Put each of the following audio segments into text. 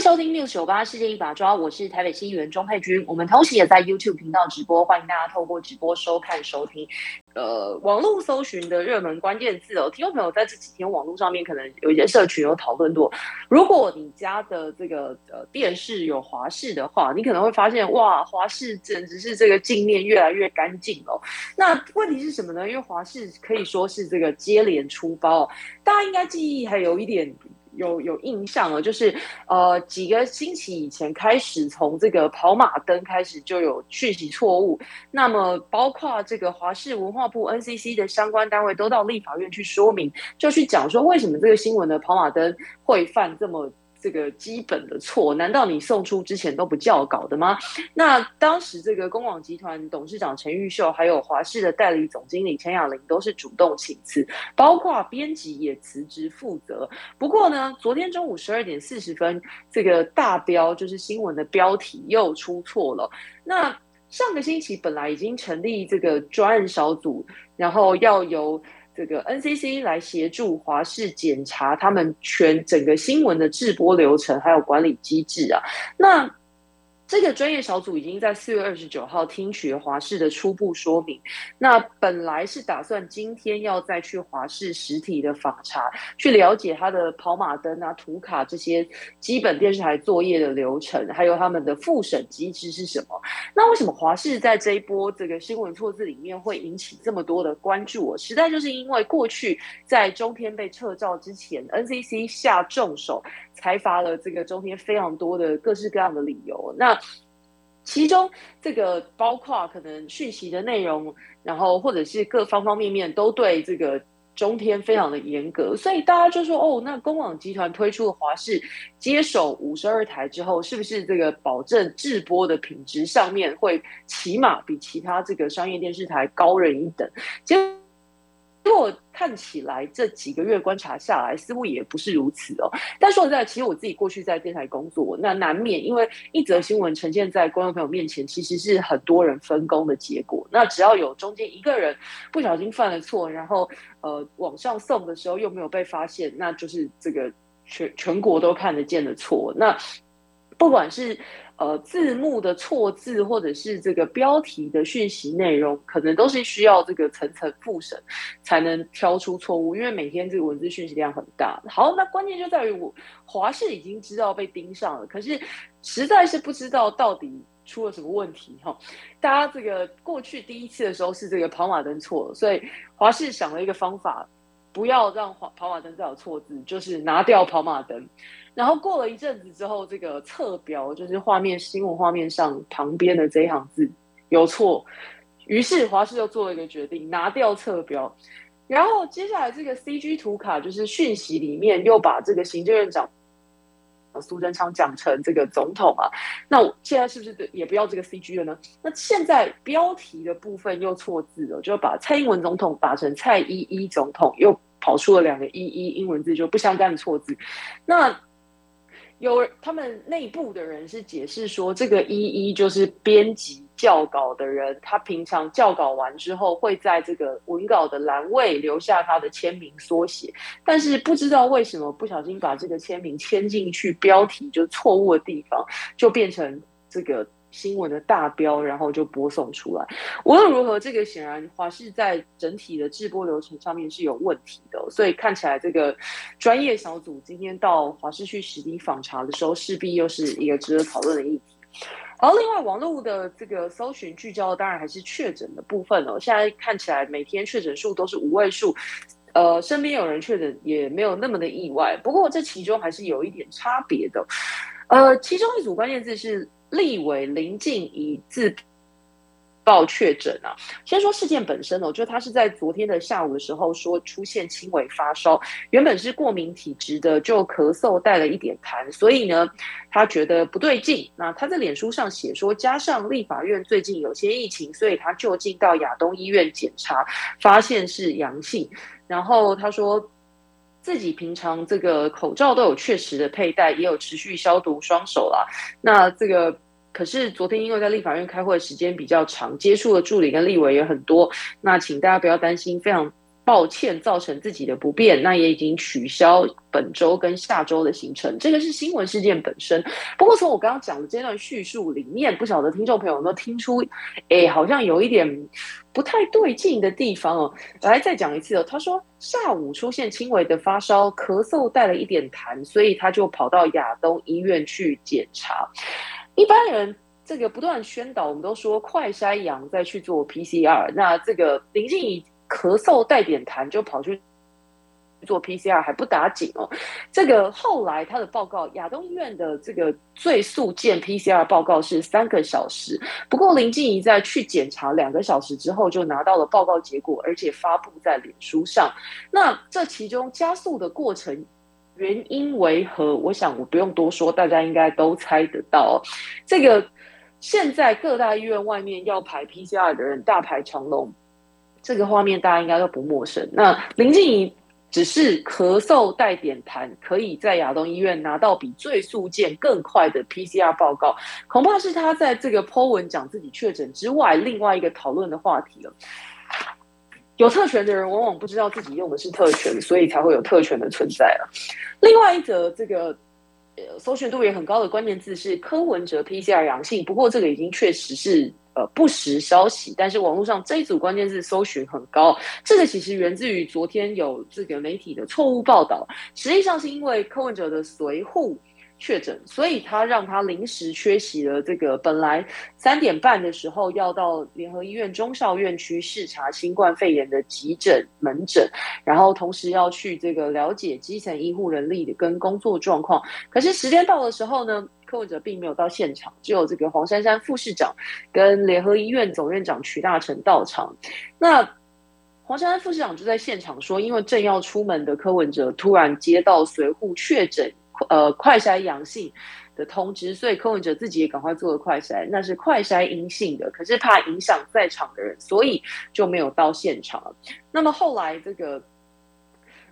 收听六九八世界一把抓，我是台北新议员钟佩君。我们同时也在 YouTube 频道直播，欢迎大家透过直播收看收听。呃，网络搜寻的热门关键字哦，听众朋友在这几天网络上面可能有一些社群有讨论过。如果你家的这个呃电视有华视的话，你可能会发现哇，华视简直是这个镜面越来越干净哦。那问题是什么呢？因为华视可以说是这个接连出包，大家应该记忆还有一点。有有印象了，就是呃几个星期以前开始，从这个跑马灯开始就有讯息错误，那么包括这个华视文化部 NCC 的相关单位都到立法院去说明，就去讲说为什么这个新闻的跑马灯会犯这么。这个基本的错，难道你送出之前都不校稿的吗？那当时这个公广集团董事长陈玉秀，还有华视的代理总经理陈雅玲，都是主动请辞，包括编辑也辞职负责。不过呢，昨天中午十二点四十分，这个大标就是新闻的标题又出错了。那上个星期本来已经成立这个专案小组，然后要由。这个 NCC 来协助华视检查他们全整个新闻的制播流程，还有管理机制啊，那。这个专业小组已经在四月二十九号听取了华视的初步说明。那本来是打算今天要再去华视实体的访查，去了解他的跑马灯啊、图卡这些基本电视台作业的流程，还有他们的复审机制是什么。那为什么华视在这一波这个新闻错字里面会引起这么多的关注？我实在就是因为过去在中天被撤照之前，NCC 下重手。开发了这个中天非常多的各式各样的理由，那其中这个包括可能讯息的内容，然后或者是各方方面面都对这个中天非常的严格，所以大家就说哦，那公网集团推出的华视接手五十二台之后，是不是这个保证制播的品质上面会起码比其他这个商业电视台高人一等？如果看起来这几个月观察下来，似乎也不是如此哦。但说实在，其实我自己过去在电台工作，那难免因为一则新闻呈现在观众朋友面前，其实是很多人分工的结果。那只要有中间一个人不小心犯了错，然后呃往上送的时候又没有被发现，那就是这个全全国都看得见的错。那不管是。呃，字幕的错字或者是这个标题的讯息内容，可能都是需要这个层层复审才能挑出错误，因为每天这个文字讯息量很大。好，那关键就在于我华视已经知道被盯上了，可是实在是不知道到底出了什么问题哈。大家这个过去第一次的时候是这个跑马灯错了，所以华视想了一个方法，不要让跑跑马灯再有错字，就是拿掉跑马灯。然后过了一阵子之后，这个侧标就是画面新闻画面上旁边的这一行字有错，于是华视就做了一个决定，拿掉侧标。然后接下来这个 CG 图卡就是讯息里面又把这个行政院长苏贞昌讲成这个总统啊，那现在是不是也不要这个 CG 了呢？那现在标题的部分又错字了，就把蔡英文总统打成蔡依依总统，又跑出了两个一一英文字就不相干的错字，那。有他们内部的人是解释说，这个一一就是编辑校稿的人，他平常校稿完之后会在这个文稿的栏位留下他的签名缩写，但是不知道为什么不小心把这个签名签进去标题就错误的地方，就变成这个。新闻的大标，然后就播送出来。无论如何，这个显然华视在整体的制播流程上面是有问题的，所以看起来这个专业小组今天到华视去实地访查的时候，势必又是一个值得讨论的议题。而另外，网络的这个搜寻聚焦，当然还是确诊的部分哦。现在看起来每天确诊数都是五位数，呃，身边有人确诊也没有那么的意外。不过这其中还是有一点差别的，呃，其中一组关键字是。立委林静怡自报确诊啊。先说事件本身哦，就他是在昨天的下午的时候说出现轻微发烧，原本是过敏体质的，就咳嗽带了一点痰，所以呢，他觉得不对劲。那他在脸书上写说，加上立法院最近有些疫情，所以他就近到亚东医院检查，发现是阳性。然后他说。自己平常这个口罩都有确实的佩戴，也有持续消毒双手啦。那这个可是昨天因为在立法院开会时间比较长，接触的助理跟立委也很多，那请大家不要担心，非常。抱歉，造成自己的不便，那也已经取消本周跟下周的行程。这个是新闻事件本身。不过从我刚刚讲的这段叙述里面，不晓得听众朋友有没有听出，哎，好像有一点不太对劲的地方哦。来，再讲一次哦。他说下午出现轻微的发烧、咳嗽，带了一点痰，所以他就跑到亚东医院去检查。一般人这个不断宣导，我们都说快筛阳再去做 PCR。那这个林静怡。咳嗽带点痰就跑去做 PCR 还不打紧哦，这个后来他的报告，亚东医院的这个最速件 PCR 报告是三个小时，不过林静怡在去检查两个小时之后就拿到了报告结果，而且发布在脸书上。那这其中加速的过程原因为何？我想我不用多说，大家应该都猜得到。这个现在各大医院外面要排 PCR 的人大排长龙。这个画面大家应该都不陌生。那林静怡只是咳嗽带点痰，可以在亚东医院拿到比最速件更快的 PCR 报告，恐怕是他在这个 Po 文讲自己确诊之外，另外一个讨论的话题了。有特权的人往往不知道自己用的是特权，所以才会有特权的存在了。另外一则这个呃搜寻度也很高的关键字是柯文哲 PCR 阳性，不过这个已经确实是。呃，不实消息，但是网络上这一组关键字搜寻很高，这个其实源自于昨天有这个媒体的错误报道，实际上是因为柯文哲的随护。确诊，所以他让他临时缺席了这个本来三点半的时候要到联合医院中校院区视察新冠肺炎的急诊门诊，然后同时要去这个了解基层医护人力的跟工作状况。可是时间到的时候呢，柯文哲并没有到现场，只有这个黄珊珊副市长跟联合医院总院长曲大成到场。那黄珊珊副市长就在现场说，因为正要出门的柯文哲突然接到随护确诊。呃，快筛阳性的通知，所以柯文哲自己也赶快做了快筛，那是快筛阴性的，可是怕影响在场的人，所以就没有到现场。那么后来这个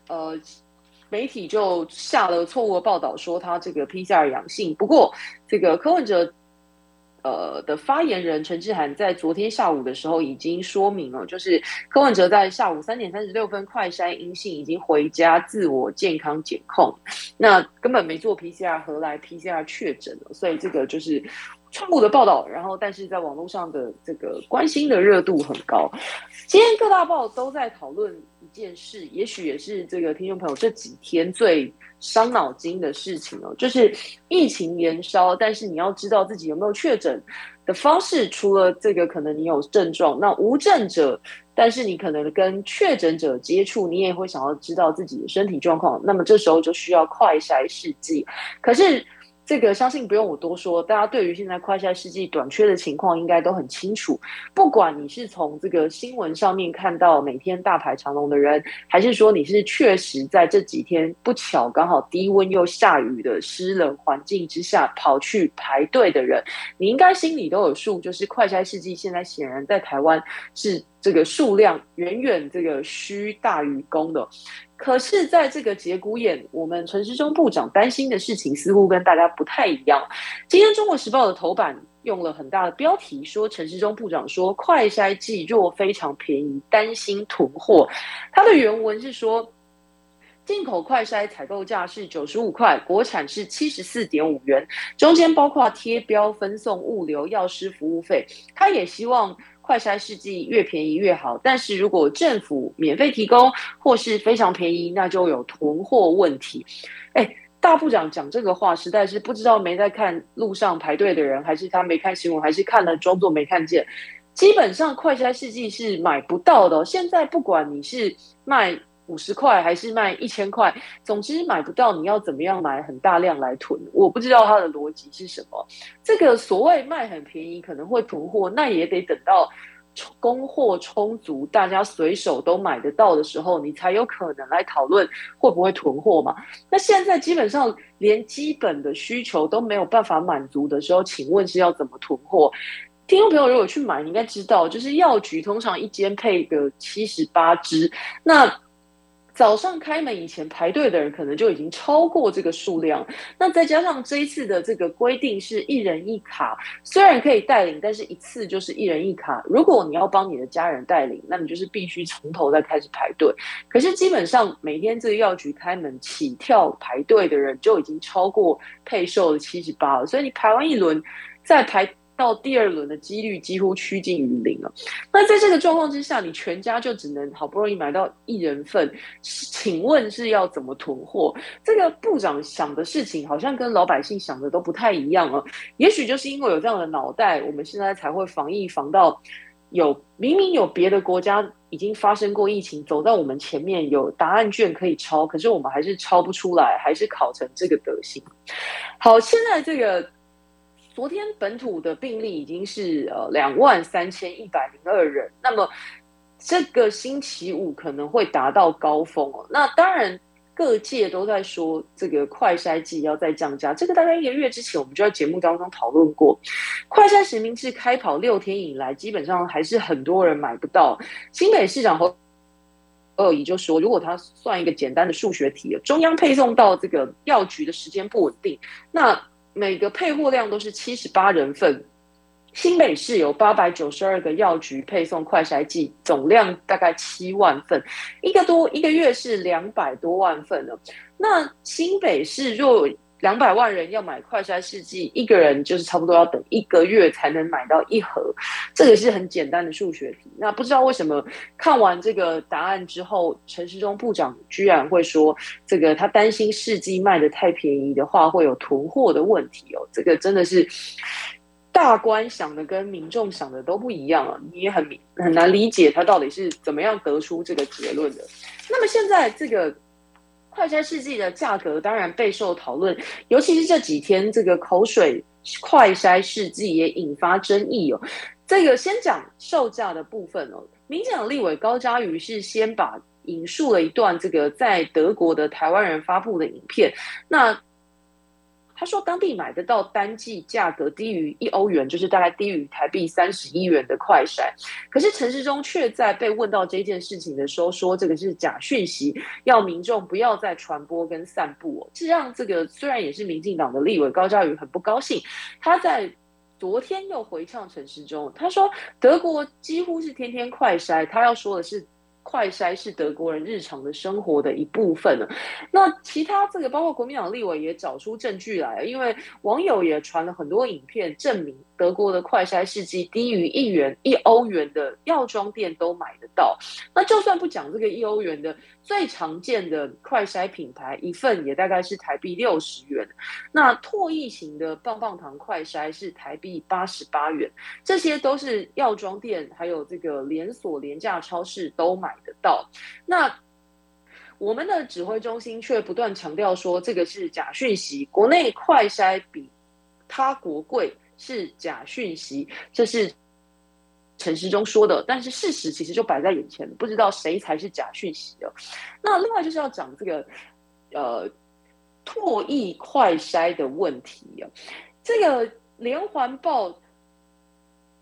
呃媒体就下了错误的报道，说他这个 PCR 阳性，不过这个柯文哲。呃的发言人陈志涵在昨天下午的时候已经说明了，就是柯文哲在下午三点三十六分快筛阴性，已经回家自我健康检控，那根本没做 PCR，何来 PCR 确诊了？所以这个就是错误的报道。然后，但是在网络上的这个关心的热度很高。今天各大报都在讨论件事，也许也是这个听众朋友这几天最。伤脑筋的事情哦，就是疫情延烧，但是你要知道自己有没有确诊的方式，除了这个可能你有症状，那无症者，但是你可能跟确诊者接触，你也会想要知道自己的身体状况，那么这时候就需要快筛试剂，可是。这个相信不用我多说，大家对于现在快筛试剂短缺的情况应该都很清楚。不管你是从这个新闻上面看到每天大排长龙的人，还是说你是确实在这几天不巧刚好低温又下雨的湿冷环境之下跑去排队的人，你应该心里都有数。就是快筛试剂现在显然在台湾是这个数量远远这个需大于供的。可是，在这个节骨眼，我们陈时中部长担心的事情似乎跟大家不太一样。今天《中国时报》的头版用了很大的标题，说陈时中部长说快筛剂若非常便宜，担心囤货。他的原文是说，进口快筛采购价是九十五块，国产是七十四点五元，中间包括贴标、分送、物流、药师服务费。他也希望。快筛试剂越便宜越好，但是如果政府免费提供或是非常便宜，那就有囤货问题。哎，大部长讲这个话，实在是不知道没在看路上排队的人，还是他没看新闻，还是看了装作没看见。基本上快筛试剂是买不到的。现在不管你是卖。五十块还是卖一千块，总之买不到，你要怎么样买很大量来囤？我不知道它的逻辑是什么。这个所谓卖很便宜，可能会囤货，那也得等到供货充足，大家随手都买得到的时候，你才有可能来讨论会不会囤货嘛。那现在基本上连基本的需求都没有办法满足的时候，请问是要怎么囤货？听众朋友如果去买，你应该知道，就是药局通常一间配个七十八支，那。早上开门以前排队的人可能就已经超过这个数量。那再加上这一次的这个规定是一人一卡，虽然可以带领，但是一次就是一人一卡。如果你要帮你的家人带领，那你就是必须从头再开始排队。可是基本上每天这个药局开门起跳排队的人就已经超过配售的七十八了，所以你排完一轮再排。到第二轮的几率几乎趋近于零了。那在这个状况之下，你全家就只能好不容易买到一人份，请问是要怎么囤货？这个部长想的事情好像跟老百姓想的都不太一样啊。也许就是因为有这样的脑袋，我们现在才会防疫防到有明明有别的国家已经发生过疫情，走到我们前面有答案卷可以抄，可是我们还是抄不出来，还是考成这个德行。好，现在这个。昨天本土的病例已经是呃两万三千一百零二人，那么这个星期五可能会达到高峰哦。那当然，各界都在说这个快筛剂要再降价，这个大概一个月之前我们就在节目当中讨论过。快筛实名制开跑六天以来，基本上还是很多人买不到。新北市长侯二姨就说，如果他算一个简单的数学题，中央配送到这个药局的时间不稳定，那。每个配货量都是七十八人份，新北市有八百九十二个药局配送快筛剂，总量大概七万份，一个多一个月是两百多万份了。那新北市若两百万人要买快筛试剂，一个人就是差不多要等一个月才能买到一盒，这个是很简单的数学题。那不知道为什么看完这个答案之后，陈时中部长居然会说，这个他担心试剂卖的太便宜的话，会有囤货的问题哦。这个真的是大官想的跟民众想的都不一样啊，你也很很难理解他到底是怎么样得出这个结论的。那么现在这个。快筛试剂的价格当然备受讨论，尤其是这几天这个口水快筛试剂也引发争议哦。这个先讲售价的部分哦，民进党立委高嘉瑜是先把引述了一段这个在德国的台湾人发布的影片，那。他说，当地买得到单剂价格低于一欧元，就是大概低于台币三十一元的快筛。可是陈世忠却在被问到这件事情的时候，说这个是假讯息，要民众不要再传播跟散布。这让这个虽然也是民进党的立委高嘉瑜很不高兴。他在昨天又回呛陈世忠，他说德国几乎是天天快筛，他要说的是。快筛是德国人日常的生活的一部分了。那其他这个包括国民党立委也找出证据来，因为网友也传了很多影片证明。德国的快筛试剂低于一元一欧元的药妆店都买得到。那就算不讲这个一欧元的，最常见的快筛品牌一份也大概是台币六十元。那唾液型的棒棒糖快筛是台币八十八元。这些都是药妆店还有这个连锁廉价超市都买得到。那我们的指挥中心却不断强调说这个是假讯息，国内快筛比他国贵。是假讯息，这是陈时中说的，但是事实其实就摆在眼前，不知道谁才是假讯息的。那另外就是要讲这个呃唾液快筛的问题啊，这个连环报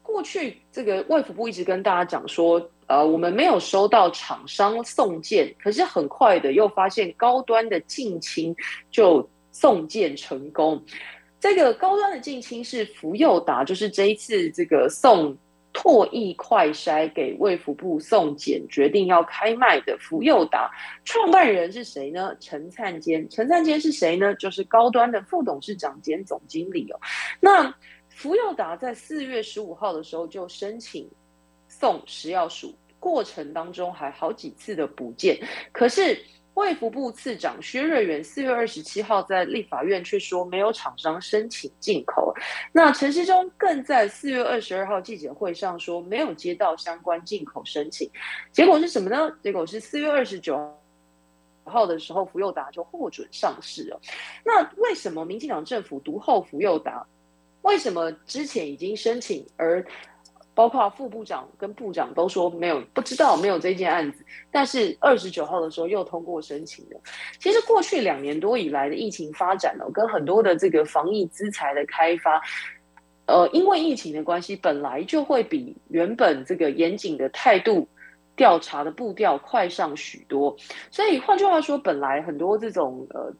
过去这个卫福部一直跟大家讲说，呃，我们没有收到厂商送件，可是很快的又发现高端的近亲就送件成功。这个高端的近亲是福佑达，就是这一次这个送唾液快筛给卫福部送检，决定要开卖的福佑达创办人是谁呢？陈灿坚，陈灿坚是谁呢？就是高端的副董事长兼总经理哦。那福佑达在四月十五号的时候就申请送食药署，过程当中还好几次的补件，可是。卫福部次长薛瑞元四月二十七号在立法院却说没有厂商申请进口，那陈世忠更在四月二十二号记者会上说没有接到相关进口申请，结果是什么呢？结果是四月二十九号的时候，福佑达就获准上市了。那为什么民进党政府独后福佑达？为什么之前已经申请而？包括副部长跟部长都说没有不知道没有这件案子，但是二十九号的时候又通过申请了。其实过去两年多以来的疫情发展呢，跟很多的这个防疫资材的开发，呃，因为疫情的关系，本来就会比原本这个严谨的态度调查的步调快上许多。所以换句话说，本来很多这种呃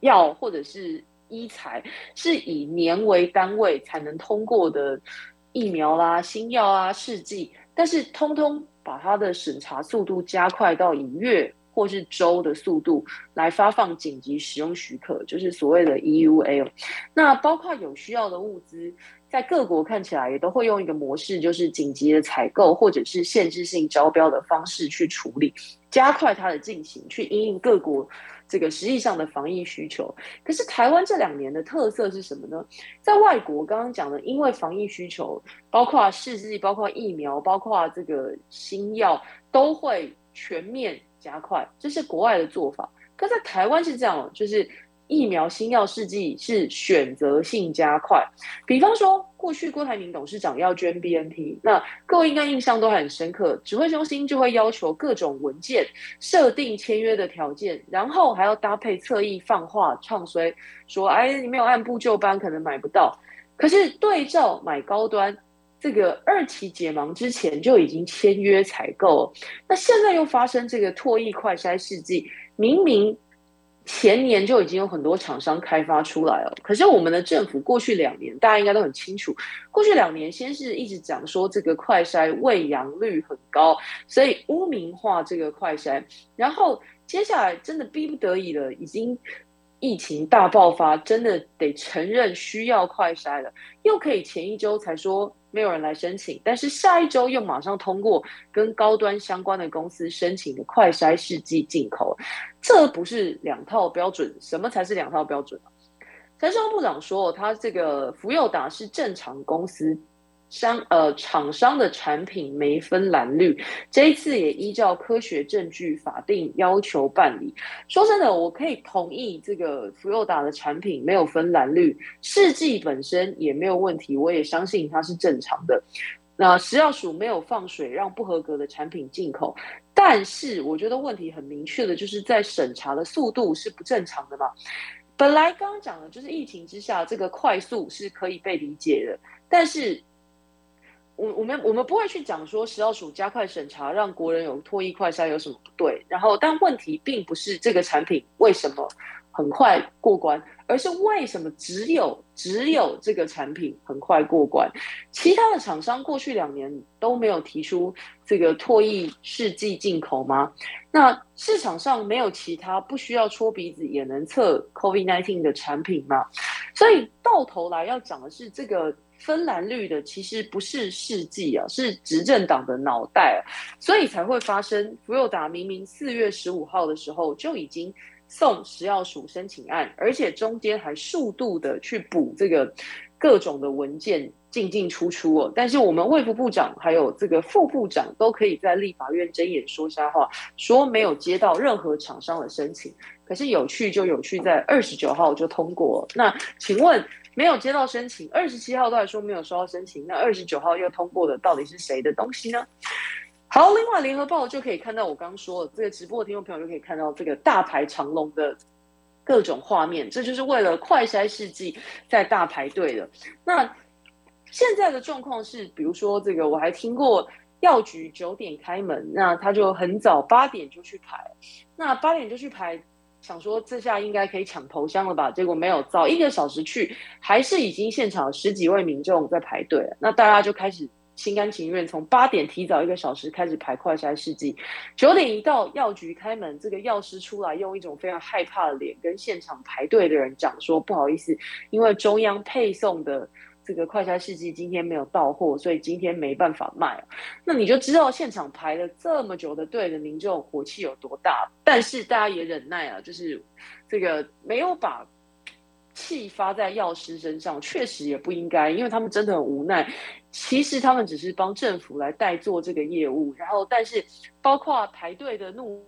药或者是医材是以年为单位才能通过的疫苗啦、新药啊、试剂，但是通通把它的审查速度加快到以月。或是周的速度来发放紧急使用许可，就是所谓的 EUA。那包括有需要的物资，在各国看起来也都会用一个模式，就是紧急的采购或者是限制性招标的方式去处理，加快它的进行，去应应各国这个实际上的防疫需求。可是台湾这两年的特色是什么呢？在外国刚刚讲的，因为防疫需求，包括试剂、包括疫苗、包括这个新药，都会全面。加快，这是国外的做法。可在台湾是这样，就是疫苗新药试剂是选择性加快。比方说，过去郭台铭董事长要捐 BNT，那各位应该印象都很深刻。指挥中心就会要求各种文件设定签约的条件，然后还要搭配侧翼放话唱衰，说哎，你没有按部就班，可能买不到。可是对照买高端。这个二期解盲之前就已经签约采购，那现在又发生这个唾液快筛试剂，明明前年就已经有很多厂商开发出来了，可是我们的政府过去两年，大家应该都很清楚，过去两年先是一直讲说这个快筛喂阳率很高，所以污名化这个快筛，然后接下来真的逼不得已了，已经。疫情大爆发，真的得承认需要快筛了。又可以前一周才说没有人来申请，但是下一周又马上通过跟高端相关的公司申请的快筛试剂进口，这不是两套标准？什么才是两套标准啊？陈商部长说，他这个福佑达是正常公司。商呃厂商的产品没分蓝绿，这一次也依照科学证据法定要求办理。说真的，我可以同意这个福佑达的产品没有分蓝绿，试剂本身也没有问题，我也相信它是正常的。那食药署没有放水让不合格的产品进口，但是我觉得问题很明确的就是在审查的速度是不正常的嘛。本来刚刚讲的就是疫情之下这个快速是可以被理解的，但是。我我们我们不会去讲说食药署加快审查，让国人有脱衣快筛有什么不对？然后，但问题并不是这个产品为什么很快过关，而是为什么只有只有这个产品很快过关，其他的厂商过去两年都没有提出这个脱衣试剂进口吗？那市场上没有其他不需要戳鼻子也能测 COVID-19 的产品吗？所以到头来要讲的是这个。分蓝绿的其实不是世纪啊，是执政党的脑袋，所以才会发生福佑达明明四月十五号的时候就已经送食药署申请案，而且中间还数度的去补这个各种的文件进进出出哦。但是我们卫福部长还有这个副部长都可以在立法院睁眼说瞎话，说没有接到任何厂商的申请。可是有趣就有趣在二十九号就通过，那请问？没有接到申请，二十七号都还说没有收到申请，那二十九号又通过的到底是谁的东西呢？好，另外联合报就可以看到我刚刚说的这个直播的听众朋友就可以看到这个大排长龙的各种画面，这就是为了快筛试剂在大排队的。那现在的状况是，比如说这个我还听过药局九点开门，那他就很早八点就去排，那八点就去排。想说这下应该可以抢头香了吧？结果没有，早一个小时去，还是已经现场十几位民众在排队。那大家就开始心甘情愿，从八点提早一个小时开始排快筛试剂。九点一到，药局开门，这个药师出来，用一种非常害怕的脸跟现场排队的人讲说：“不好意思，因为中央配送的。”这个快餐试剂今天没有到货，所以今天没办法卖。那你就知道现场排了这么久的队的民众火气有多大。但是大家也忍耐啊，就是这个没有把气发在药师身上，确实也不应该，因为他们真的很无奈。其实他们只是帮政府来代做这个业务，然后但是包括排队的怒。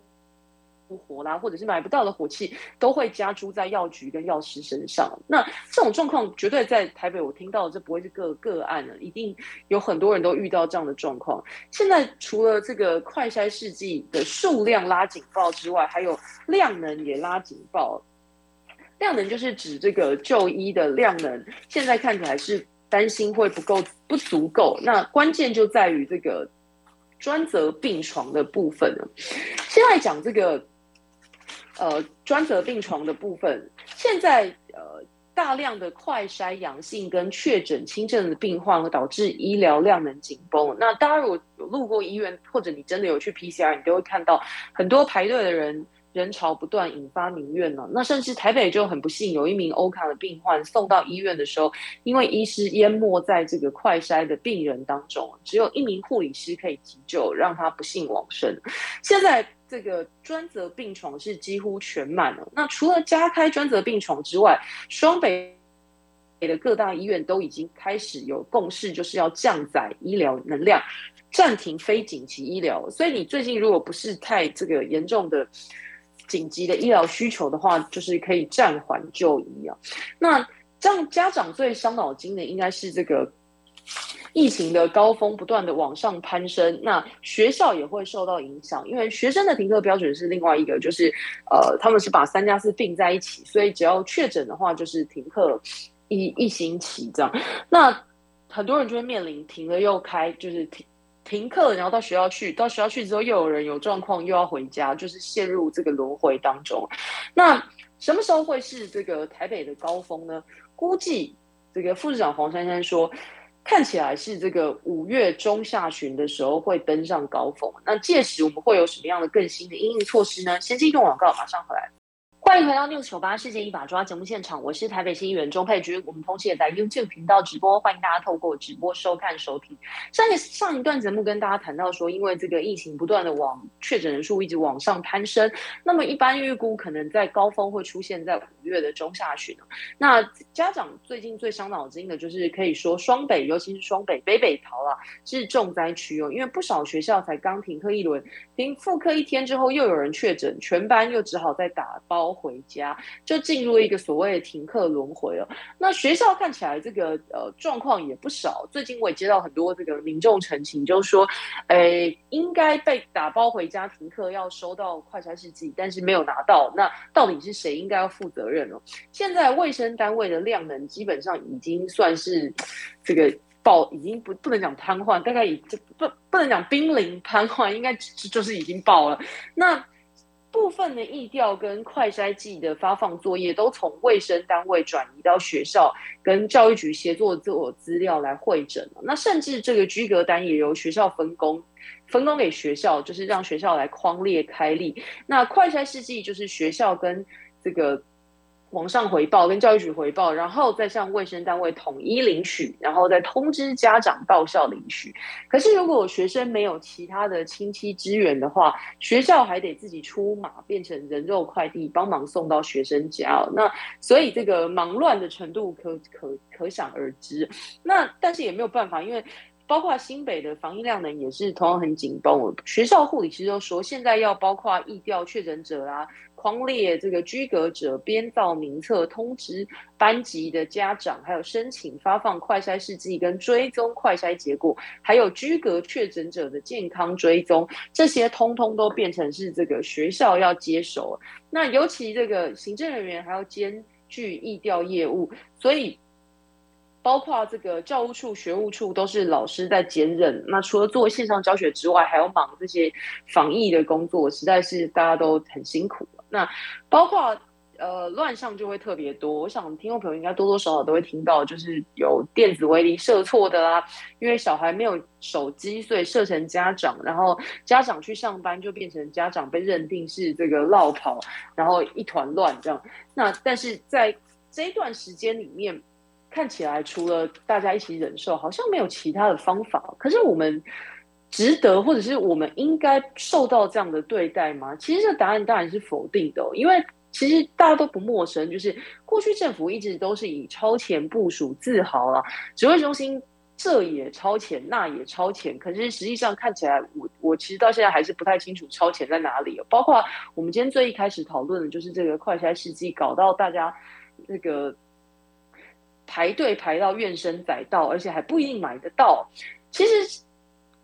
火啦，或者是买不到的火气，都会加诸在药局跟药师身上。那这种状况绝对在台北，我听到这不会是个个案了，一定有很多人都遇到这样的状况。现在除了这个快筛试剂的数量拉警报之外，还有量能也拉警报。量能就是指这个就医的量能，现在看起来是担心会不够不足够。那关键就在于这个。专责病床的部分，先来讲这个呃专责病床的部分。现在呃大量的快筛阳性跟确诊轻症的病患，导致医疗量能紧绷。那大家如果有路过医院，或者你真的有去 PCR，你都会看到很多排队的人。人潮不断，引发民怨呢。那甚至台北就很不幸，有一名欧卡的病患送到医院的时候，因为医师淹没在这个快筛的病人当中，只有一名护理师可以急救，让他不幸往生。现在这个专责病床是几乎全满了。那除了加开专责病床之外，双北的各大医院都已经开始有共识，就是要降载医疗能量，暂停非紧急医疗。所以你最近如果不是太这个严重的。紧急的医疗需求的话，就是可以暂缓就医啊。那这样家长最伤脑筋的应该是这个疫情的高峰不断的往上攀升，那学校也会受到影响，因为学生的停课标准是另外一个，就是呃他们是把三加四并在一起，所以只要确诊的话就是停课一一星期这样。那很多人就会面临停了又开，就是停。停课，然后到学校去，到学校去之后又有人有状况，又要回家，就是陷入这个轮回当中。那什么时候会是这个台北的高峰呢？估计这个副市长黄珊珊说，看起来是这个五月中下旬的时候会登上高峰。那届时我们会有什么样的更新的应应措施呢？先进一段广告，马上回来。欢迎回到六九八世界一把抓节目现场，我是台北新议员钟佩君。我们同时也在 YouTube 频道直播，欢迎大家透过直播收看收听。上一上一段节目跟大家谈到说，因为这个疫情不断的往确诊人数一直往上攀升，那么一般预估可能在高峰会出现在五月的中下旬。那家长最近最伤脑筋的就是可以说双北，尤其是双北北北桃啊是重灾区哦，因为不少学校才刚停课一轮，停复课一天之后又有人确诊，全班又只好再打包。回家就进入一个所谓的停课轮回了。那学校看起来这个呃状况也不少。最近我也接到很多这个民众陈情，就是说，诶，应该被打包回家停课，要收到快餐试剂，但是没有拿到。那到底是谁应该要负责任呢？现在卫生单位的量能基本上已经算是这个爆，已经不不能讲瘫痪，大概已就不不能讲濒临瘫痪，应该就是已经爆了。那部分的疫调跟快筛剂的发放作业都从卫生单位转移到学校，跟教育局协作做资料来会诊那甚至这个居格单也由学校分工，分工给学校，就是让学校来框列开立。那快筛试剂就是学校跟这个。往上回报，跟教育局回报，然后再向卫生单位统一领取，然后再通知家长到校领取。可是，如果学生没有其他的亲戚支援的话，学校还得自己出马，变成人肉快递，帮忙送到学生家。那所以这个忙乱的程度可可可想而知。那但是也没有办法，因为包括新北的防疫量能也是同样很紧绷。学校护理师都说，现在要包括疫调确诊者啦。框列这个居隔者，编造名册，通知班级的家长，还有申请发放快筛试剂跟追踪快筛结果，还有居隔确诊者的健康追踪，这些通通都变成是这个学校要接手。那尤其这个行政人员还要兼具义调业务，所以。包括这个教务处、学务处都是老师在兼任。那除了做线上教学之外，还要忙这些防疫的工作，实在是大家都很辛苦。那包括呃乱象就会特别多。我想听众朋友应该多多少少都会听到，就是有电子围篱设错的啦，因为小孩没有手机，所以设成家长，然后家长去上班就变成家长被认定是这个落跑，然后一团乱这样。那但是在这一段时间里面。看起来除了大家一起忍受，好像没有其他的方法。可是我们值得，或者是我们应该受到这样的对待吗？其实这答案当然是否定的，因为其实大家都不陌生，就是过去政府一直都是以超前部署自豪啊，指挥中心这也超前，那也超前。可是实际上看起来，我我其实到现在还是不太清楚超前在哪里。包括我们今天最一开始讨论的就是这个快筛试剂，搞到大家那个。排队排到怨声载道，而且还不一定买得到。其实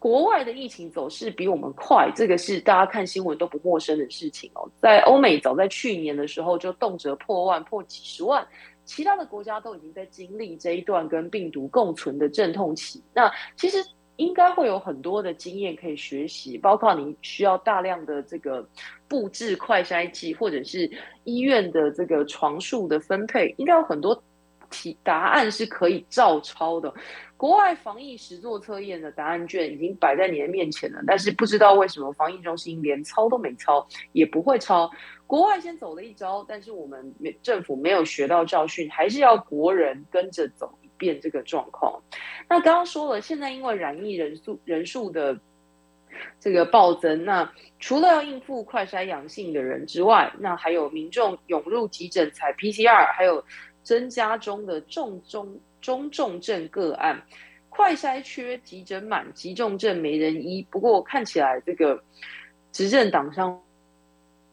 国外的疫情走势比我们快，这个是大家看新闻都不陌生的事情哦。在欧美，早在去年的时候就动辄破万、破几十万，其他的国家都已经在经历这一段跟病毒共存的阵痛期。那其实应该会有很多的经验可以学习，包括你需要大量的这个布置快筛剂，或者是医院的这个床数的分配，应该有很多题答案是可以照抄的。国外防疫实作测验的答案卷已经摆在你的面前了，但是不知道为什么防疫中心连抄都没抄，也不会抄。国外先走了一招，但是我们政府没有学到教训，还是要国人跟着走。一遍这个状况，那刚刚说了，现在因为染疫人数人数的这个暴增，那除了要应付快筛阳性的人之外，那还有民众涌入急诊采 PCR，还有增加中的重中中重症个案，快筛缺，急诊满，急重症没人医。不过看起来这个执政党上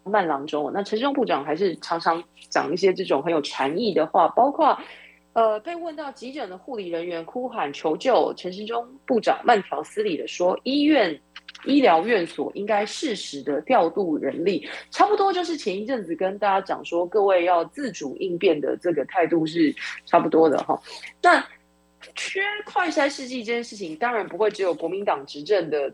慢郎中，那陈世忠部长还是常常讲一些这种很有禅意的话，包括。呃，被问到急诊的护理人员哭喊求救，陈时中部长慢条斯理的说：“医院、医疗院所应该适时的调度人力，差不多就是前一阵子跟大家讲说，各位要自主应变的这个态度是差不多的哈。那缺快筛试剂这件事情，当然不会只有国民党执政的。”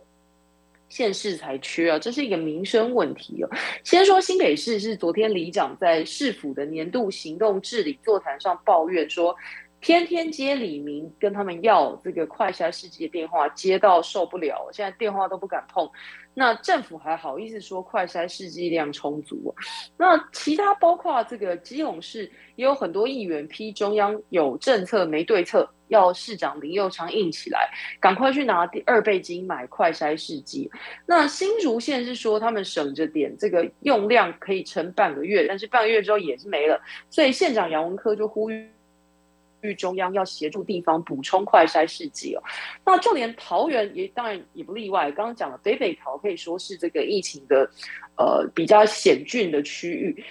县市才缺啊，这是一个民生问题哦。先说新北市是昨天里长在市府的年度行动治理座谈上抱怨说，天天接李明跟他们要这个快筛试剂的电话，接到受不了，现在电话都不敢碰。那政府还好意思说快筛试剂量充足？那其他包括这个基隆市也有很多议员批中央有政策没对策。要市长林佑昌硬起来，赶快去拿第二倍金买快筛试剂。那新竹县是说他们省着点，这个用量可以撑半个月，但是半个月之后也是没了。所以县长杨文科就呼吁中央要协助地方补充快筛试剂哦。那就连桃园也当然也不例外，刚刚讲了北北桃可以说是这个疫情的呃比较险峻的区域。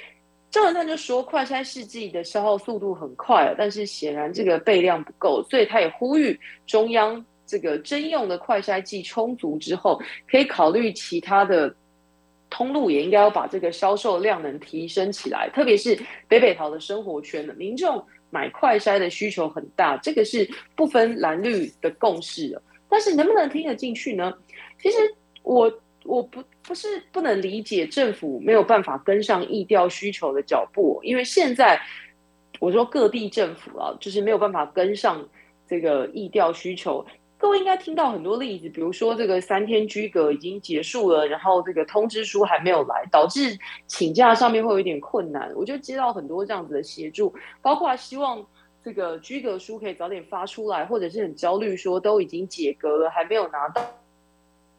郑文灿就说，快筛试剂的消耗速度很快，但是显然这个备量不够，所以他也呼吁中央这个征用的快筛剂充足之后，可以考虑其他的通路，也应该要把这个销售量能提升起来。特别是北北桃的生活圈的民众买快筛的需求很大，这个是不分蓝绿的共识。但是能不能听得进去呢？其实我。我不不是不能理解政府没有办法跟上疫调需求的脚步，因为现在我说各地政府啊，就是没有办法跟上这个疫调需求。各位应该听到很多例子，比如说这个三天居隔已经结束了，然后这个通知书还没有来，导致请假上面会有一点困难。我就接到很多这样子的协助，包括希望这个居隔书可以早点发出来，或者是很焦虑说都已经解隔了还没有拿到。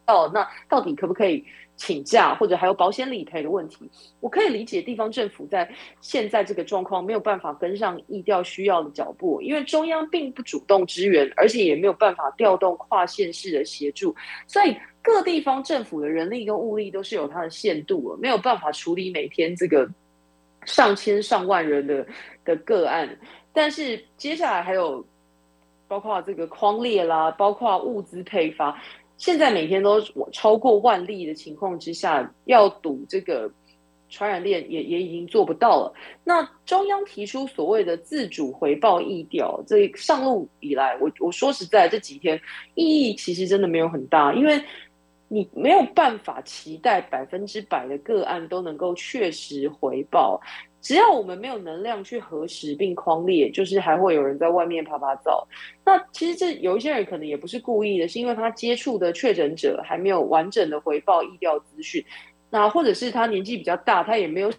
到，那到底可不可以请假，或者还有保险理赔的问题？我可以理解地方政府在现在这个状况没有办法跟上疫调需要的脚步，因为中央并不主动支援，而且也没有办法调动跨县市的协助，所以各地方政府的人力跟物力都是有它的限度，没有办法处理每天这个上千上万人的的个案。但是接下来还有包括这个框列啦，包括物资配发。现在每天都超过万例的情况之下，要堵这个传染链也也已经做不到了。那中央提出所谓的自主回报意调，这上路以来，我我说实在这几天意义其实真的没有很大，因为你没有办法期待百分之百的个案都能够确实回报。只要我们没有能量去核实并框列，就是还会有人在外面啪啪照。那其实这有一些人可能也不是故意的，是因为他接触的确诊者还没有完整的回报疫调资讯，那或者是他年纪比较大，他也没有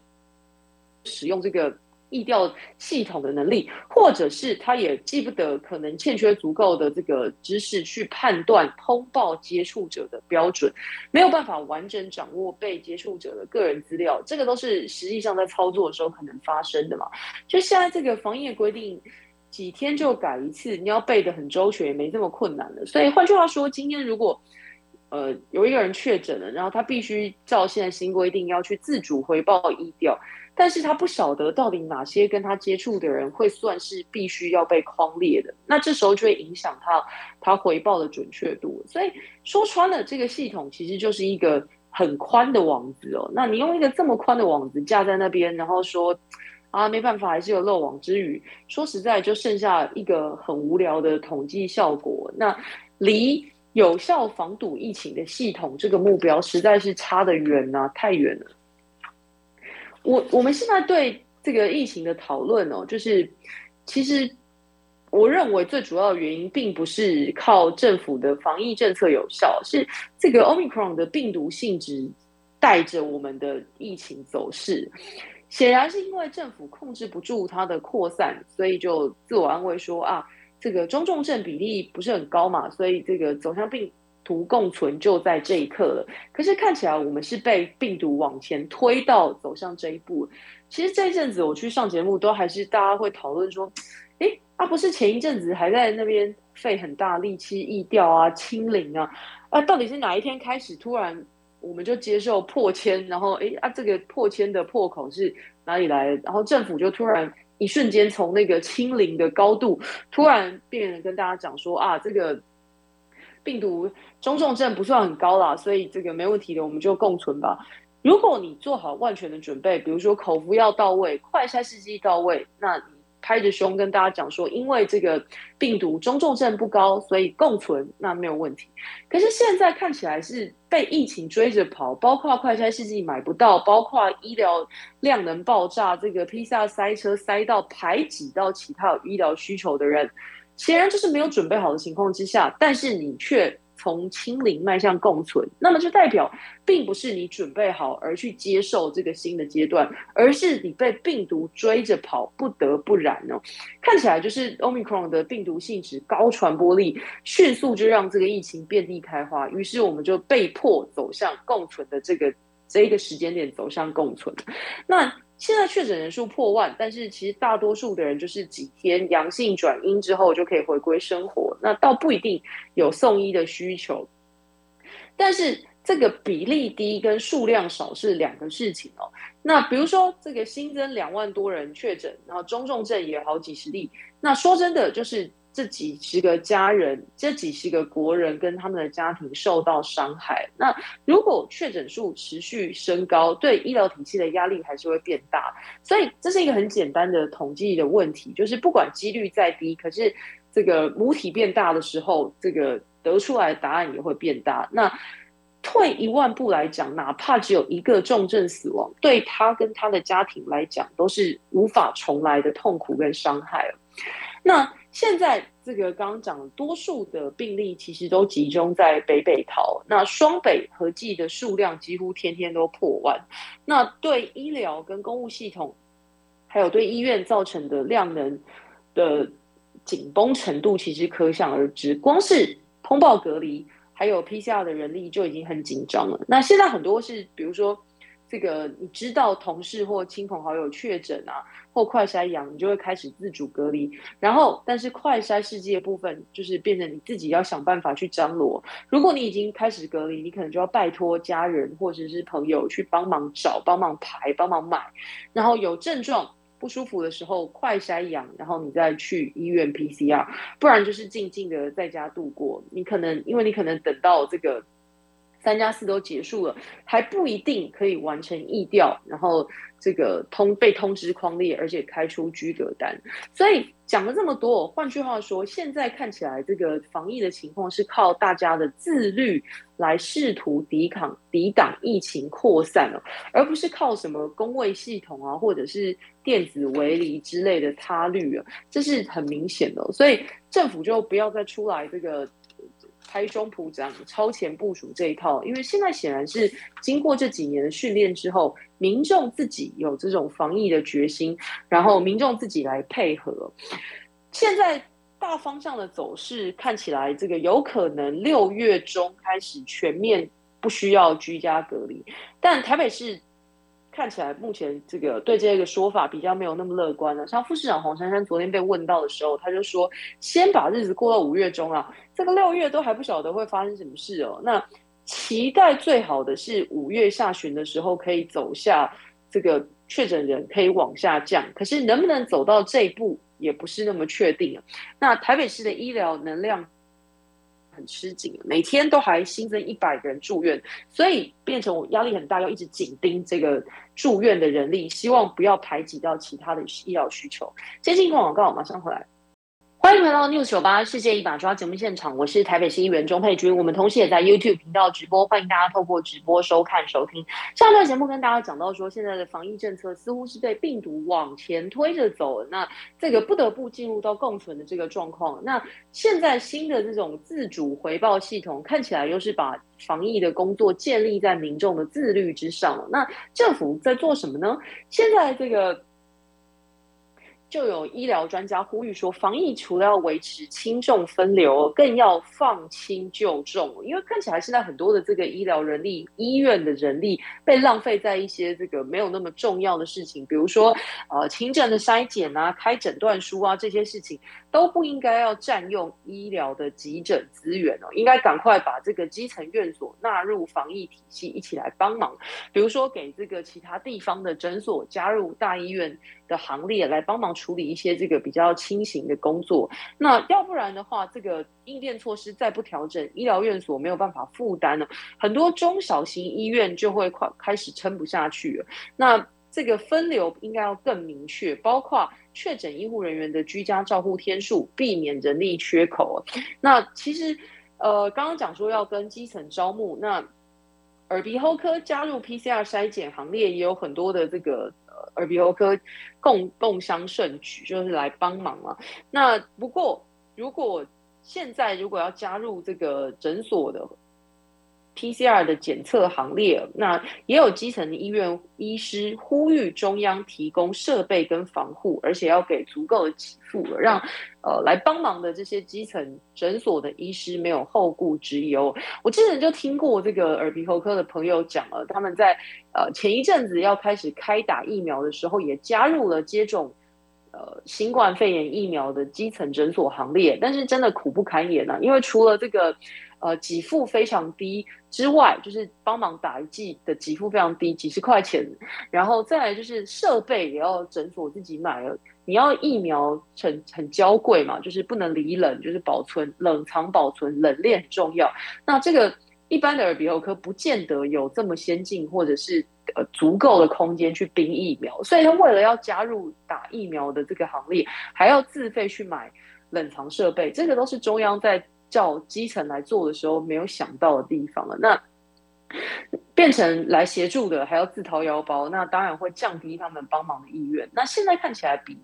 使用这个。意调系统的能力，或者是他也记不得，可能欠缺足够的这个知识去判断通报接触者的标准，没有办法完整掌握被接触者的个人资料，这个都是实际上在操作的时候可能发生的嘛。就现在这个防疫规定，几天就改一次，你要背的很周全，也没这么困难了。所以换句话说，今天如果呃有一个人确诊了，然后他必须照现在新规定要去自主回报疫调。但是他不晓得到底哪些跟他接触的人会算是必须要被框列的，那这时候就会影响他他回报的准确度。所以说穿了，这个系统其实就是一个很宽的网子哦。那你用一个这么宽的网子架在那边，然后说啊没办法，还是有漏网之鱼。说实在，就剩下一个很无聊的统计效果。那离有效防堵疫情的系统，这个目标实在是差得远呐，太远了。我我们现在对这个疫情的讨论哦，就是其实我认为最主要的原因，并不是靠政府的防疫政策有效，是这个 omicron 的病毒性质带着我们的疫情走势。显然是因为政府控制不住它的扩散，所以就自我安慰说啊，这个中重症比例不是很高嘛，所以这个走向病图共存就在这一刻了。可是看起来我们是被病毒往前推到走向这一步。其实这一阵子我去上节目，都还是大家会讨论说，哎，啊不是前一阵子还在那边费很大力气疫调啊、清零啊，啊到底是哪一天开始突然？我们就接受破千，然后哎啊，这个破千的破口是哪里来的？然后政府就突然一瞬间从那个清零的高度，突然变得跟大家讲说啊，这个病毒中重症不算很高啦，所以这个没问题的，我们就共存吧。如果你做好万全的准备，比如说口服药到位，快筛试剂到位，那你。拍着胸跟大家讲说，因为这个病毒中重症不高，所以共存那没有问题。可是现在看起来是被疫情追着跑，包括快筛试剂买不到，包括医疗量能爆炸，这个披萨塞车塞到排挤到其他有医疗需求的人，显然就是没有准备好的情况之下，但是你却。从清零迈向共存，那么就代表并不是你准备好而去接受这个新的阶段，而是你被病毒追着跑，不得不然哦。看起来就是 Omicron 的病毒性质高传播力，迅速就让这个疫情遍地开花，于是我们就被迫走向共存的这个这一个时间点走向共存。那。现在确诊人数破万，但是其实大多数的人就是几天阳性转阴之后就可以回归生活，那倒不一定有送医的需求。但是这个比例低跟数量少是两个事情哦。那比如说这个新增两万多人确诊，然后中重症也有好几十例，那说真的就是。这几十个家人，这几十个国人跟他们的家庭受到伤害。那如果确诊数持续升高，对医疗体系的压力还是会变大。所以这是一个很简单的统计的问题，就是不管几率再低，可是这个母体变大的时候，这个得出来的答案也会变大。那退一万步来讲，哪怕只有一个重症死亡，对他跟他的家庭来讲，都是无法重来的痛苦跟伤害。那现在这个刚刚讲，多数的病例其实都集中在北北桃，那双北合计的数量几乎天天都破万，那对医疗跟公务系统，还有对医院造成的量能的紧绷程度，其实可想而知。光是通报隔离，还有 PCR 的人力就已经很紧张了。那现在很多是，比如说。这个你知道同事或亲朋好友确诊啊，或快筛阳，你就会开始自主隔离。然后，但是快筛试剂的部分，就是变成你自己要想办法去张罗。如果你已经开始隔离，你可能就要拜托家人或者是朋友去帮忙找、帮忙排、帮忙买。然后有症状不舒服的时候，快筛阳，然后你再去医院 PCR，不然就是静静的在家度过。你可能因为你可能等到这个。三加四都结束了，还不一定可以完成疫调，然后这个通被通知框列，而且开出居格单。所以讲了这么多，换句话说，现在看起来这个防疫的情况是靠大家的自律来试图抵抗、抵挡疫情扩散了，而不是靠什么工卫系统啊，或者是电子围篱之类的他律啊，这是很明显的。所以政府就不要再出来这个。拍胸脯讲超前部署这一套，因为现在显然是经过这几年的训练之后，民众自己有这种防疫的决心，然后民众自己来配合。现在大方向的走势看起来，这个有可能六月中开始全面不需要居家隔离，但台北市。看起来目前这个对这个说法比较没有那么乐观了。像副市长黄珊珊昨天被问到的时候，他就说：“先把日子过到五月中啊，这个六月都还不晓得会发生什么事哦。那期待最好的是五月下旬的时候可以走下这个确诊人可以往下降，可是能不能走到这一步也不是那么确定啊。那台北市的医疗能量。”很吃紧，每天都还新增一百个人住院，所以变成我压力很大，要一直紧盯这个住院的人力，希望不要排挤到其他的医疗需求。接近一广告，马上回来。欢迎回到 News 九八世界一把抓节目现场，我是台北市议员钟佩君。我们同时也在 YouTube 频道直播，欢迎大家透过直播收看收听。上段节目跟大家讲到说，现在的防疫政策似乎是被病毒往前推着走，那这个不得不进入到共存的这个状况。那现在新的这种自主回报系统，看起来又是把防疫的工作建立在民众的自律之上。那政府在做什么呢？现在这个。就有医疗专家呼吁说，防疫除了要维持轻重分流，更要放轻就重。因为看起来现在很多的这个医疗人力、医院的人力被浪费在一些这个没有那么重要的事情，比如说呃轻症的筛检啊、开诊断书啊这些事情，都不应该要占用医疗的急诊资源哦，应该赶快把这个基层院所纳入防疫体系，一起来帮忙。比如说给这个其他地方的诊所加入大医院。的行列来帮忙处理一些这个比较轻型的工作，那要不然的话，这个应变措施再不调整，医疗院所没有办法负担了，很多中小型医院就会快开始撑不下去了。那这个分流应该要更明确，包括确诊医护人员的居家照护天数，避免人力缺口。那其实，呃，刚刚讲说要跟基层招募，那耳鼻喉科加入 PCR 筛检行列，也有很多的这个。耳鼻喉科共共襄盛举，就是来帮忙嘛。那不过，如果现在如果要加入这个诊所的。PCR 的检测行列，那也有基层医院医师呼吁中央提供设备跟防护，而且要给足够的给付，让呃来帮忙的这些基层诊所的医师没有后顾之忧。我之前就听过这个耳鼻喉科的朋友讲了，他们在呃前一阵子要开始开打疫苗的时候，也加入了接种呃新冠肺炎疫苗的基层诊所行列，但是真的苦不堪言啊，因为除了这个。呃，给付非常低之外，就是帮忙打一剂的给付非常低，几十块钱。然后再来就是设备也要诊所自己买了。你要疫苗很很娇贵嘛，就是不能离冷，就是保存冷藏保存冷链很重要。那这个一般的耳鼻喉科不见得有这么先进或者是呃足够的空间去冰疫苗，所以他为了要加入打疫苗的这个行列，还要自费去买冷藏设备。这个都是中央在。叫基层来做的时候没有想到的地方了，那变成来协助的还要自掏腰包，那当然会降低他们帮忙的意愿。那现在看起来比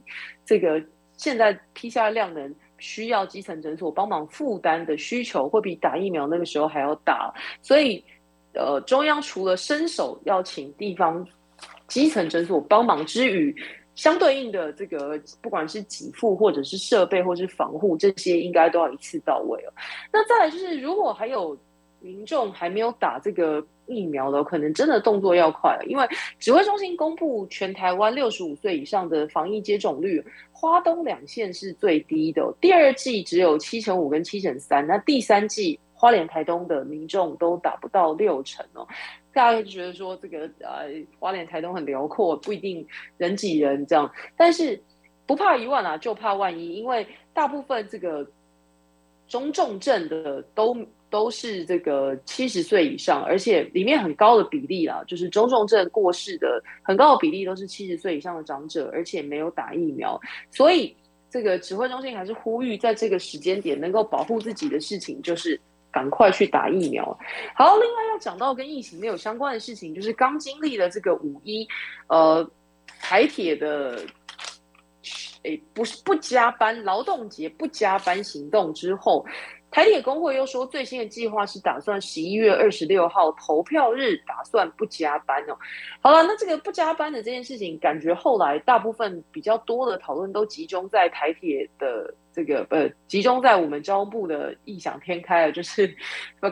这个现在批下量能需要基层诊所帮忙负担的需求，会比打疫苗那个时候还要大。所以，呃，中央除了伸手要请地方基层诊所帮忙之余，相对应的这个，不管是给付或者是设备或是防护，这些应该都要一次到位哦。那再来就是，如果还有民众还没有打这个疫苗的，可能真的动作要快了。因为指挥中心公布全台湾六十五岁以上的防疫接种率，花东两县是最低的，第二季只有七成五跟七成三，那第三季花莲台东的民众都打不到六成哦。大家会觉得说这个呃，花莲台东很辽阔，不一定人挤人这样。但是不怕一万啊，就怕万一，因为大部分这个中重症的都都是这个七十岁以上，而且里面很高的比例啦，就是中重症过世的很高的比例都是七十岁以上的长者，而且没有打疫苗。所以这个指挥中心还是呼吁，在这个时间点能够保护自己的事情，就是。赶快去打疫苗。好，另外要讲到跟疫情没有相关的事情，就是刚经历了这个五一，呃，台铁的，诶，不是不加班，劳动节不加班行动之后。台铁工会又说，最新的计划是打算十一月二十六号投票日打算不加班哦。好了，那这个不加班的这件事情，感觉后来大部分比较多的讨论都集中在台铁的这个呃，集中在我们交通部的异想天开了，就是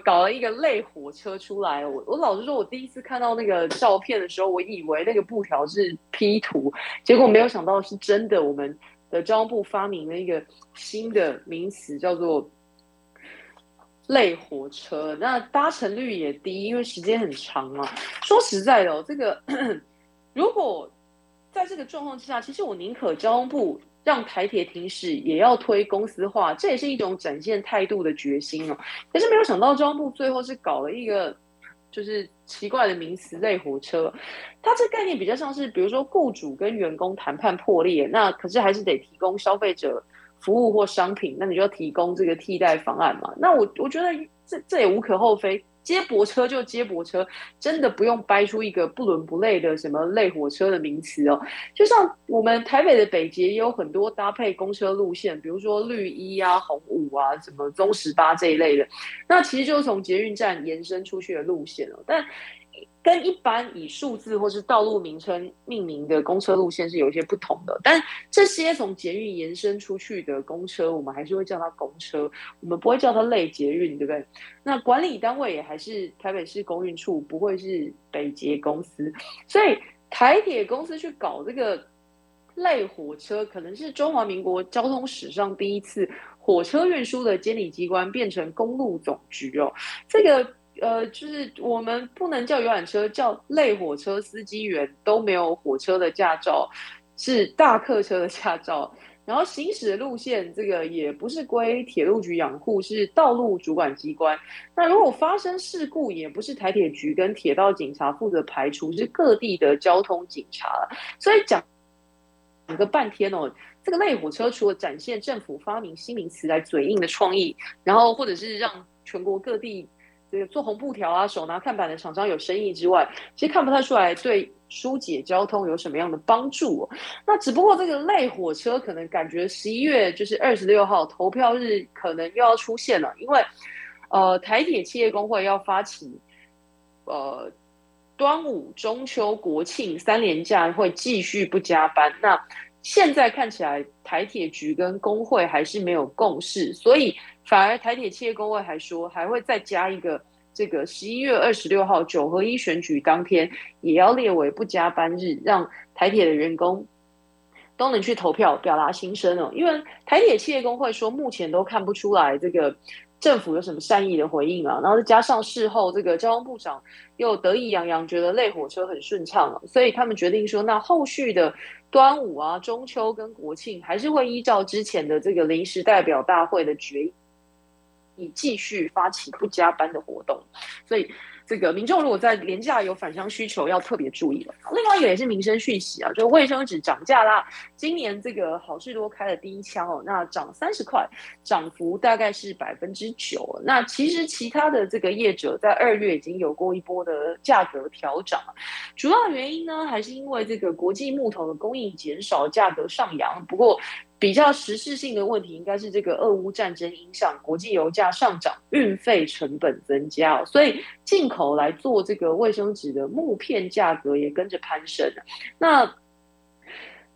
搞了一个类火车出来。我我老实说，我第一次看到那个照片的时候，我以为那个布条是 P 图，结果没有想到是真的。我们的交通部发明了一个新的名词，叫做。类火车，那搭乘率也低，因为时间很长嘛。说实在的，这个 如果在这个状况之下，其实我宁可交通部让台铁停驶，也要推公司化，这也是一种展现态度的决心哦。可是没有想到，交通部最后是搞了一个就是奇怪的名词“类火车”，它这概念比较像是，比如说雇主跟员工谈判破裂，那可是还是得提供消费者。服务或商品，那你就要提供这个替代方案嘛。那我我觉得这这也无可厚非。接驳车就接驳车，真的不用掰出一个不伦不类的什么类火车的名词哦。就像我们台北的北捷也有很多搭配公车路线，比如说绿一啊、红五啊、什么中十八这一类的，那其实就是从捷运站延伸出去的路线哦。但跟一般以数字或是道路名称命名的公车路线是有一些不同的，但这些从捷运延伸出去的公车，我们还是会叫它公车，我们不会叫它类捷运，对不对？那管理单位也还是台北市公运处，不会是北捷公司，所以台铁公司去搞这个类火车，可能是中华民国交通史上第一次火车运输的监理机关变成公路总局哦，这个。呃，就是我们不能叫游览车，叫类火车司机员都没有火车的驾照，是大客车的驾照。然后行驶的路线，这个也不是归铁路局养护，是道路主管机关。那如果发生事故，也不是台铁局跟铁道警察负责排除，是各地的交通警察。所以讲讲个半天哦，这个类火车除了展现政府发明新名词来嘴硬的创意，然后或者是让全国各地。这个做红布条啊，手拿看板的厂商有生意之外，其实看不太出来对疏解交通有什么样的帮助。那只不过这个类火车可能感觉十一月就是二十六号投票日可能又要出现了，因为呃台铁企业工会要发起呃端午、中秋、国庆三连假会继续不加班。那现在看起来台铁局跟工会还是没有共识，所以。反而台铁企业工会还说，还会再加一个这个十一月二十六号九合一选举当天，也要列为不加班日，让台铁的员工都能去投票，表达心声哦。因为台铁企业工会说，目前都看不出来这个政府有什么善意的回应啊。然后再加上事后这个交通部长又得意洋洋，觉得类火车很顺畅啊所以他们决定说，那后续的端午啊、中秋跟国庆，还是会依照之前的这个临时代表大会的决议以。继续发起不加班的活动，所以这个民众如果在廉价有返乡需求，要特别注意了。另外一个也是民生讯息啊，就卫生纸涨价啦。今年这个好事多开了第一枪哦，那涨三十块，涨幅大概是百分之九。那其实其他的这个业者在二月已经有过一波的价格调涨，主要原因呢还是因为这个国际木头的供应减少，价格上扬。不过比较实质性的问题，应该是这个俄乌战争影响国际油价上涨，运费成本增加，所以进口来做这个卫生纸的木片价格也跟着攀升。那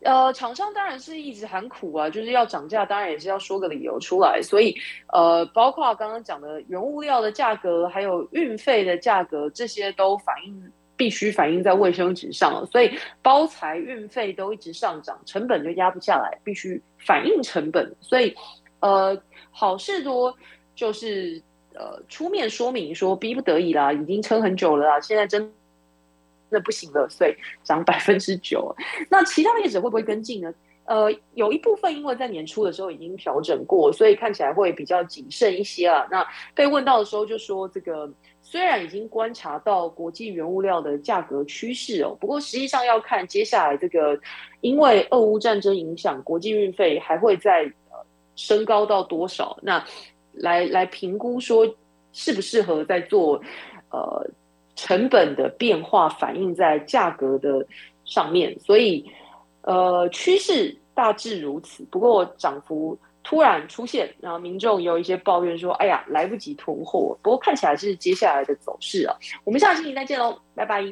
呃，厂商当然是一直喊苦啊，就是要涨价，当然也是要说个理由出来。所以呃，包括刚刚讲的原物料的价格，还有运费的价格，这些都反映。必须反映在卫生纸上，所以包材、运费都一直上涨，成本就压不下来，必须反映成本。所以，呃，好事多就是呃出面说明说，逼不得已啦，已经撑很久了啦，现在真的不行了，所以涨百分之九。那其他的业者会不会跟进呢？呃，有一部分因为在年初的时候已经调整过，所以看起来会比较谨慎一些啊。那被问到的时候就说，这个虽然已经观察到国际原物料的价格趋势哦，不过实际上要看接下来这个，因为俄乌战争影响，国际运费还会再呃升高到多少？那来来评估说适不适合再做呃成本的变化反映在价格的上面，所以。呃，趋势大致如此，不过涨幅突然出现，然后民众有一些抱怨说：“哎呀，来不及囤货。”不过看起来是接下来的走势啊。我们下星期再见喽，拜拜。